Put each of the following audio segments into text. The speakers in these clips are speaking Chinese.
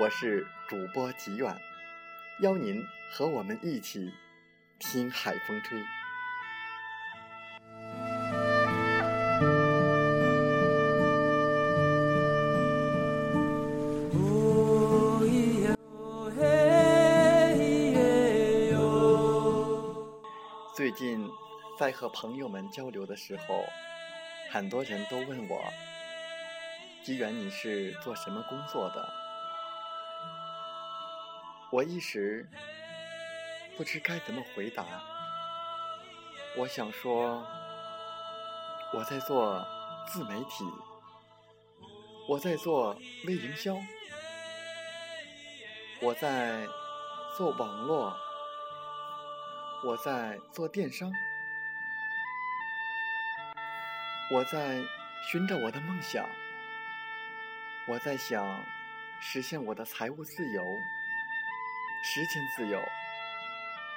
我是主播吉远，邀您和我们一起听海风吹。最近在和朋友们交流的时候，很多人都问我：“吉远，你是做什么工作的？”我一时不知该怎么回答。我想说，我在做自媒体，我在做微营销，我在做网络，我在做电商，我在寻找我的梦想，我在想实现我的财务自由。时间自由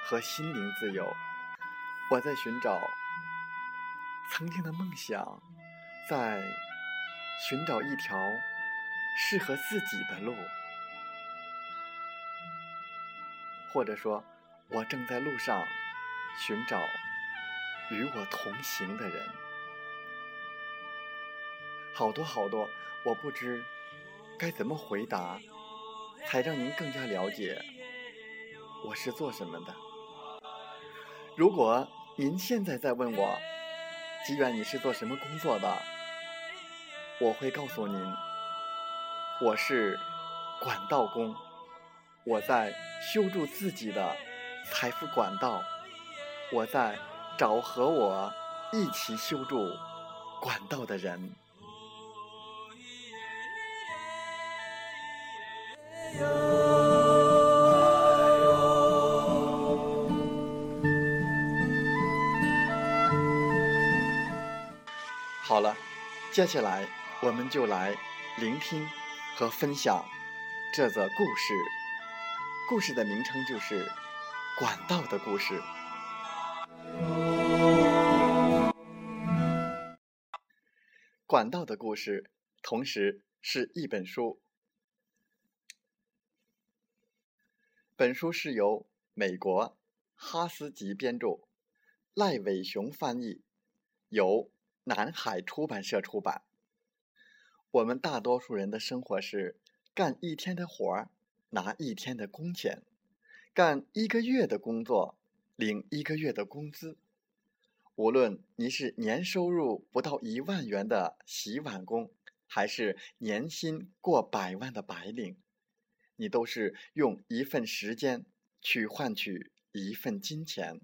和心灵自由，我在寻找曾经的梦想，在寻找一条适合自己的路，或者说，我正在路上寻找与我同行的人。好多好多，我不知该怎么回答，才让您更加了解。我是做什么的？如果您现在在问我，吉远，你是做什么工作的？我会告诉您，我是管道工，我在修筑自己的财富管道，我在找和我一起修筑管道的人。好了，接下来我们就来聆听和分享这则故事。故事的名称就是《管道的故事》。管道的故事，同时是一本书。本书是由美国哈斯吉编著，赖伟雄翻译，由。南海出版社出版。我们大多数人的生活是干一天的活儿，拿一天的工钱；干一个月的工作，领一个月的工资。无论你是年收入不到一万元的洗碗工，还是年薪过百万的白领，你都是用一份时间去换取一份金钱。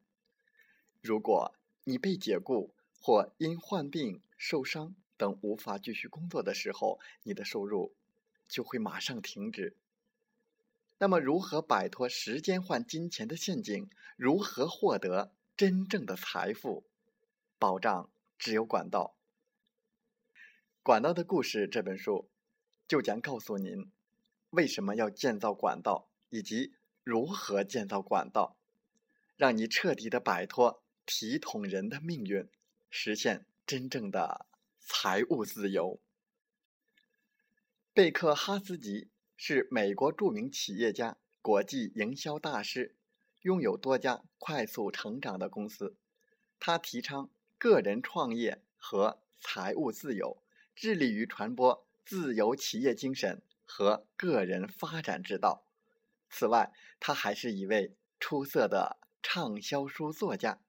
如果你被解雇，或因患病、受伤等无法继续工作的时候，你的收入就会马上停止。那么，如何摆脱时间换金钱的陷阱？如何获得真正的财富？保障只有管道。《管道的故事》这本书就将告诉您为什么要建造管道，以及如何建造管道，让你彻底的摆脱体统人的命运。实现真正的财务自由。贝克哈斯吉是美国著名企业家、国际营销大师，拥有多家快速成长的公司。他提倡个人创业和财务自由，致力于传播自由企业精神和个人发展之道，此外，他还是一位出色的畅销书作家。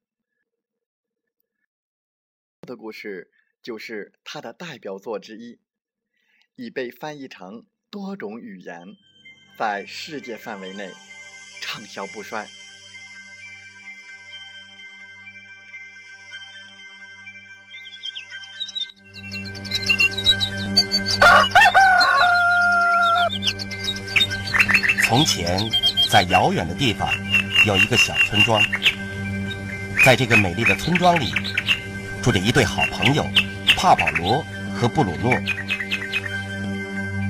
的故事就是他的代表作之一，已被翻译成多种语言，在世界范围内畅销不衰。从前，在遥远的地方，有一个小村庄。在这个美丽的村庄里，住着一对好朋友，帕保罗和布鲁诺。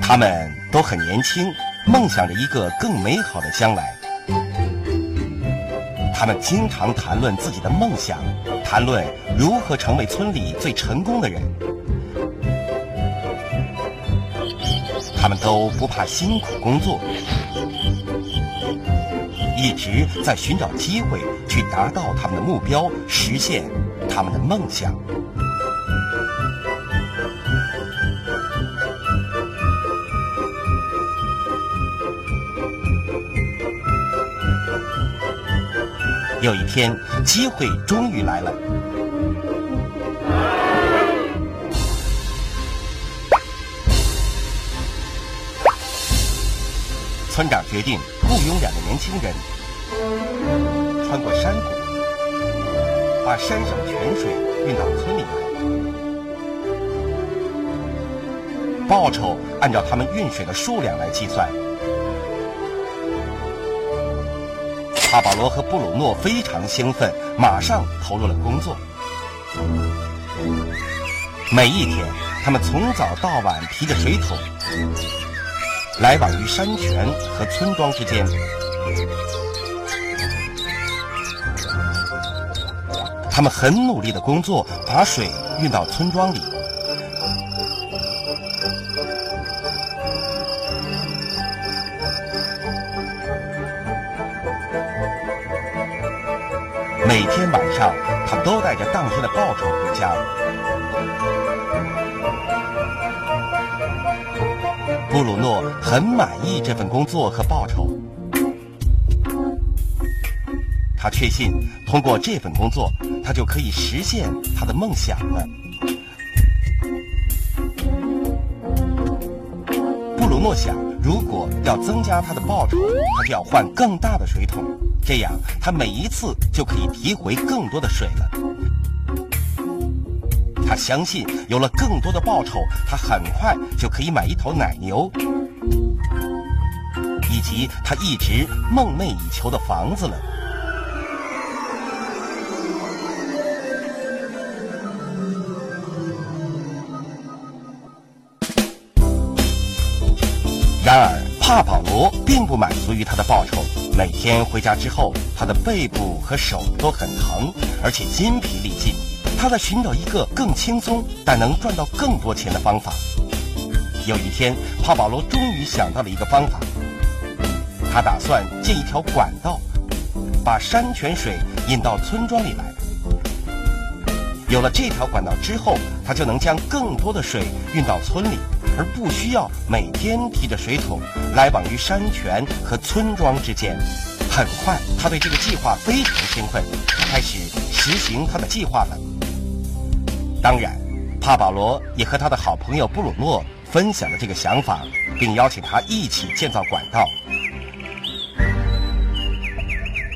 他们都很年轻，梦想着一个更美好的将来。他们经常谈论自己的梦想，谈论如何成为村里最成功的人。他们都不怕辛苦工作，一直在寻找机会去达到他们的目标，实现他们的梦想。有一天，机会终于来了。村长决定雇佣两个年轻人，穿过山谷，把山上泉水运到村里来。报酬按照他们运水的数量来计算。帕保罗和布鲁诺非常兴奋，马上投入了工作。每一天，他们从早到晚提着水桶。来往于山泉和村庄之间，他们很努力的工作，把水运到村庄里。每天晚上，他们都带着当天的报酬回家。布鲁诺很满意这份工作和报酬，他确信通过这份工作，他就可以实现他的梦想了。布鲁诺想，如果要增加他的报酬，他就要换更大的水桶，这样他每一次就可以提回更多的水了。他相信，有了更多的报酬，他很快就可以买一头奶牛，以及他一直梦寐以求的房子了。然而，帕保罗并不满足于他的报酬。每天回家之后，他的背部和手都很疼，而且筋疲力尽。他在寻找一个更轻松但能赚到更多钱的方法。有一天，帕保罗终于想到了一个方法。他打算建一条管道，把山泉水引到村庄里来。有了这条管道之后，他就能将更多的水运到村里，而不需要每天提着水桶来往于山泉和村庄之间。很快，他对这个计划非常兴奋，开始实行他的计划了。当然，帕保罗也和他的好朋友布鲁诺分享了这个想法，并邀请他一起建造管道。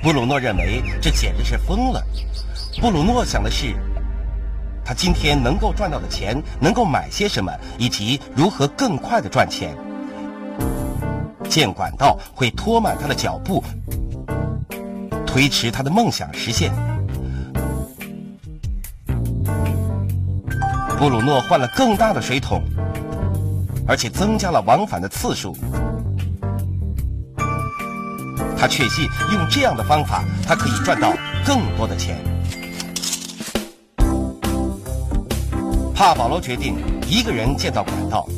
布鲁诺认为这简直是疯了。布鲁诺想的是，他今天能够赚到的钱能够买些什么，以及如何更快的赚钱。建管道会拖慢他的脚步，推迟他的梦想实现。布鲁诺换了更大的水桶，而且增加了往返的次数。他确信用这样的方法，他可以赚到更多的钱。帕保罗决定一个人建造管道。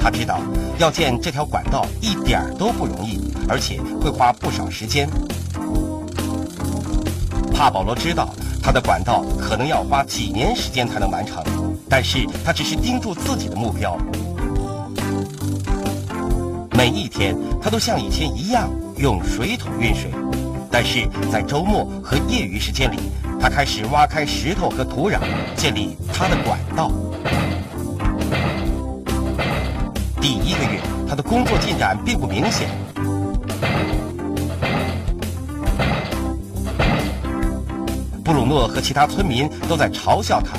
他知道要建这条管道一点都不容易，而且会花不少时间。帕保罗知道。他的管道可能要花几年时间才能完成，但是他只是盯住自己的目标。每一天他都像以前一样用水桶运水，但是在周末和业余时间里，他开始挖开石头和土壤，建立他的管道。第一个月，他的工作进展并不明显。布鲁诺和其他村民都在嘲笑他，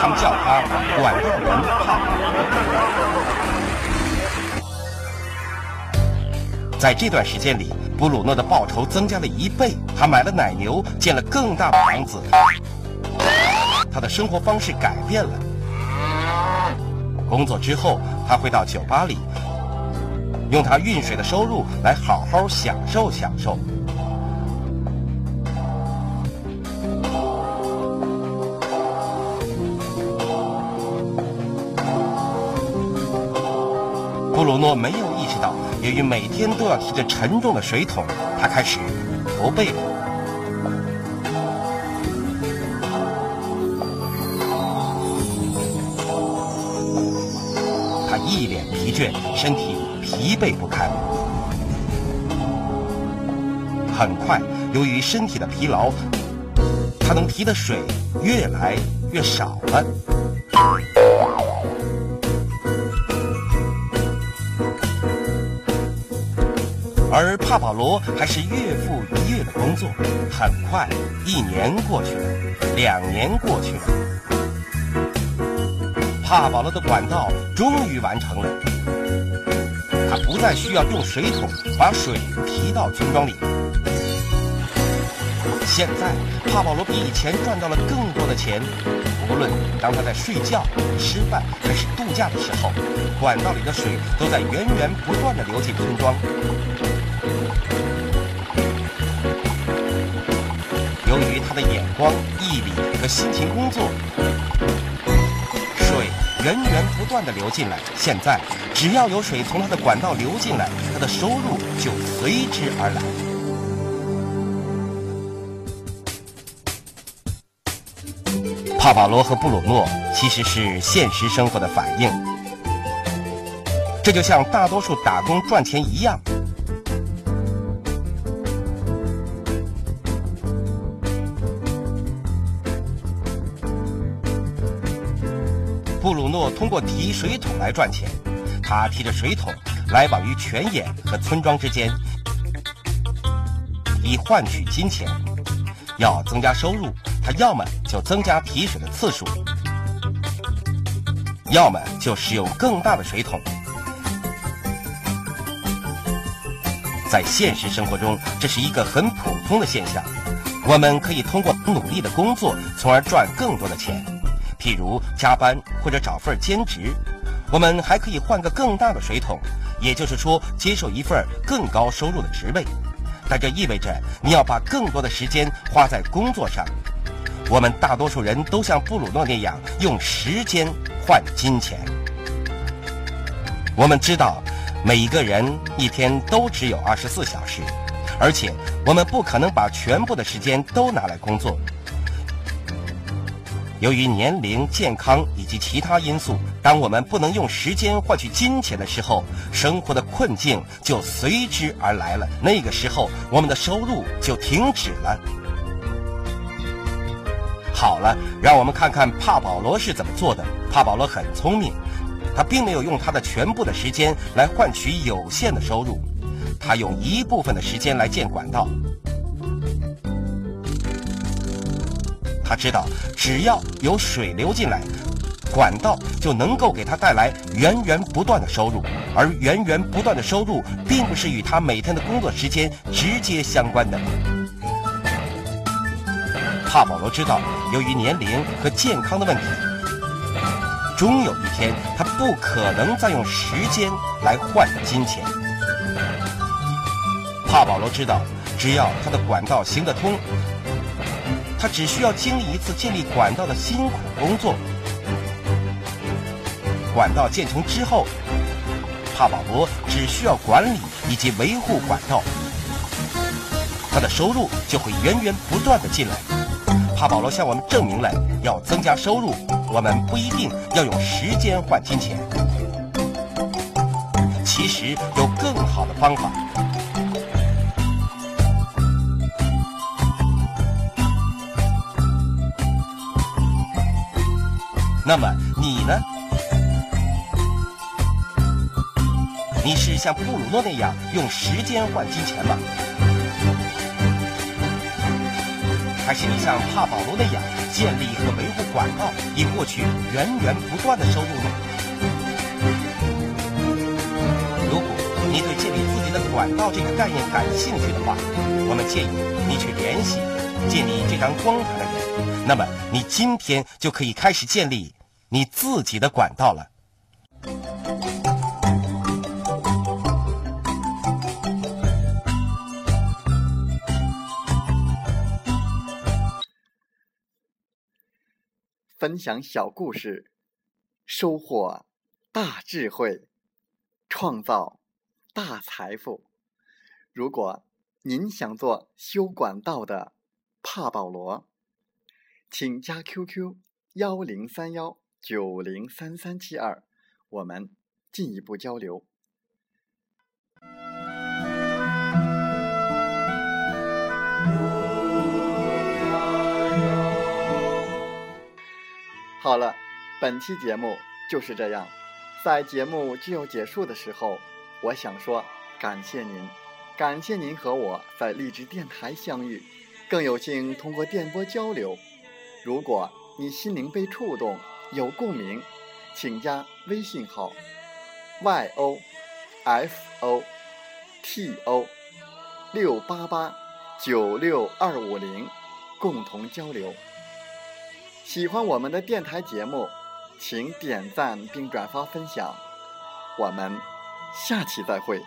他们叫他“管道人帕”。在这段时间里，布鲁诺的报酬增加了一倍，他买了奶牛，建了更大的房子，他的生活方式改变了。工作之后，他会到酒吧里，用他运水的收入来好好享受享受。布鲁诺没有，由于每天都要提着沉重的水桶，他开始驼背了。他一脸疲倦，身体疲惫不堪。很快，由于身体的疲劳，他能提的水越来越少了。而帕保罗还是月复一月的工作，很快，一年过去了，两年过去了，帕保罗的管道终于完成了，他不再需要用水桶把水提到村庄里。现在，帕保罗比以前赚到了更多的钱。无论当他在睡觉、吃饭还是度假的时候，管道里的水都在源源不断地流进村庄。的眼光、毅力和辛勤工作，水源源不断的流进来。现在，只要有水从他的管道流进来，他的收入就随之而来。帕瓦罗和布鲁诺其实是现实生活的反应，这就像大多数打工赚钱一样。通过提水桶来赚钱，他提着水桶来往于泉眼和村庄之间，以换取金钱。要增加收入，他要么就增加提水的次数，要么就使用更大的水桶。在现实生活中，这是一个很普通的现象。我们可以通过努力的工作，从而赚更多的钱。譬如加班或者找份兼职，我们还可以换个更大的水桶，也就是说，接受一份更高收入的职位。但这意味着你要把更多的时间花在工作上。我们大多数人都像布鲁诺那样用时间换金钱。我们知道，每一个人一天都只有二十四小时，而且我们不可能把全部的时间都拿来工作。由于年龄、健康以及其他因素，当我们不能用时间换取金钱的时候，生活的困境就随之而来了。那个时候，我们的收入就停止了。好了，让我们看看帕保罗是怎么做的。帕保罗很聪明，他并没有用他的全部的时间来换取有限的收入，他用一部分的时间来建管道。他知道，只要有水流进来，管道就能够给他带来源源不断的收入，而源源不断的收入并不是与他每天的工作时间直接相关的。帕保罗知道，由于年龄和健康的问题，终有一天他不可能再用时间来换金钱。帕保罗知道，只要他的管道行得通。他只需要经历一次建立管道的辛苦工作。管道建成之后，帕保罗只需要管理以及维护管道，他的收入就会源源不断的进来。帕保罗向我们证明了，要增加收入，我们不一定要用时间换金钱。其实有更好的方法。那么你呢？你是像布鲁诺那样用时间换金钱吗？还是你像帕保罗那样建立和维护管道，以获取源源不断的收入呢？如果你对建立自己的管道这个概念感兴趣的话，我们建议你去联系建立这张光盘的人。那么你今天就可以开始建立你自己的管道了。分享小故事，收获大智慧，创造大财富。如果您想做修管道的帕保罗，请加 QQ 幺零三幺九零三三七二，我们进一步交流。好了，本期节目就是这样。在节目就要结束的时候，我想说感谢您，感谢您和我在荔枝电台相遇，更有幸通过电波交流。如果你心灵被触动，有共鸣，请加微信号 y o f o t o 六八八九六二五零，共同交流。喜欢我们的电台节目，请点赞并转发分享。我们下期再会。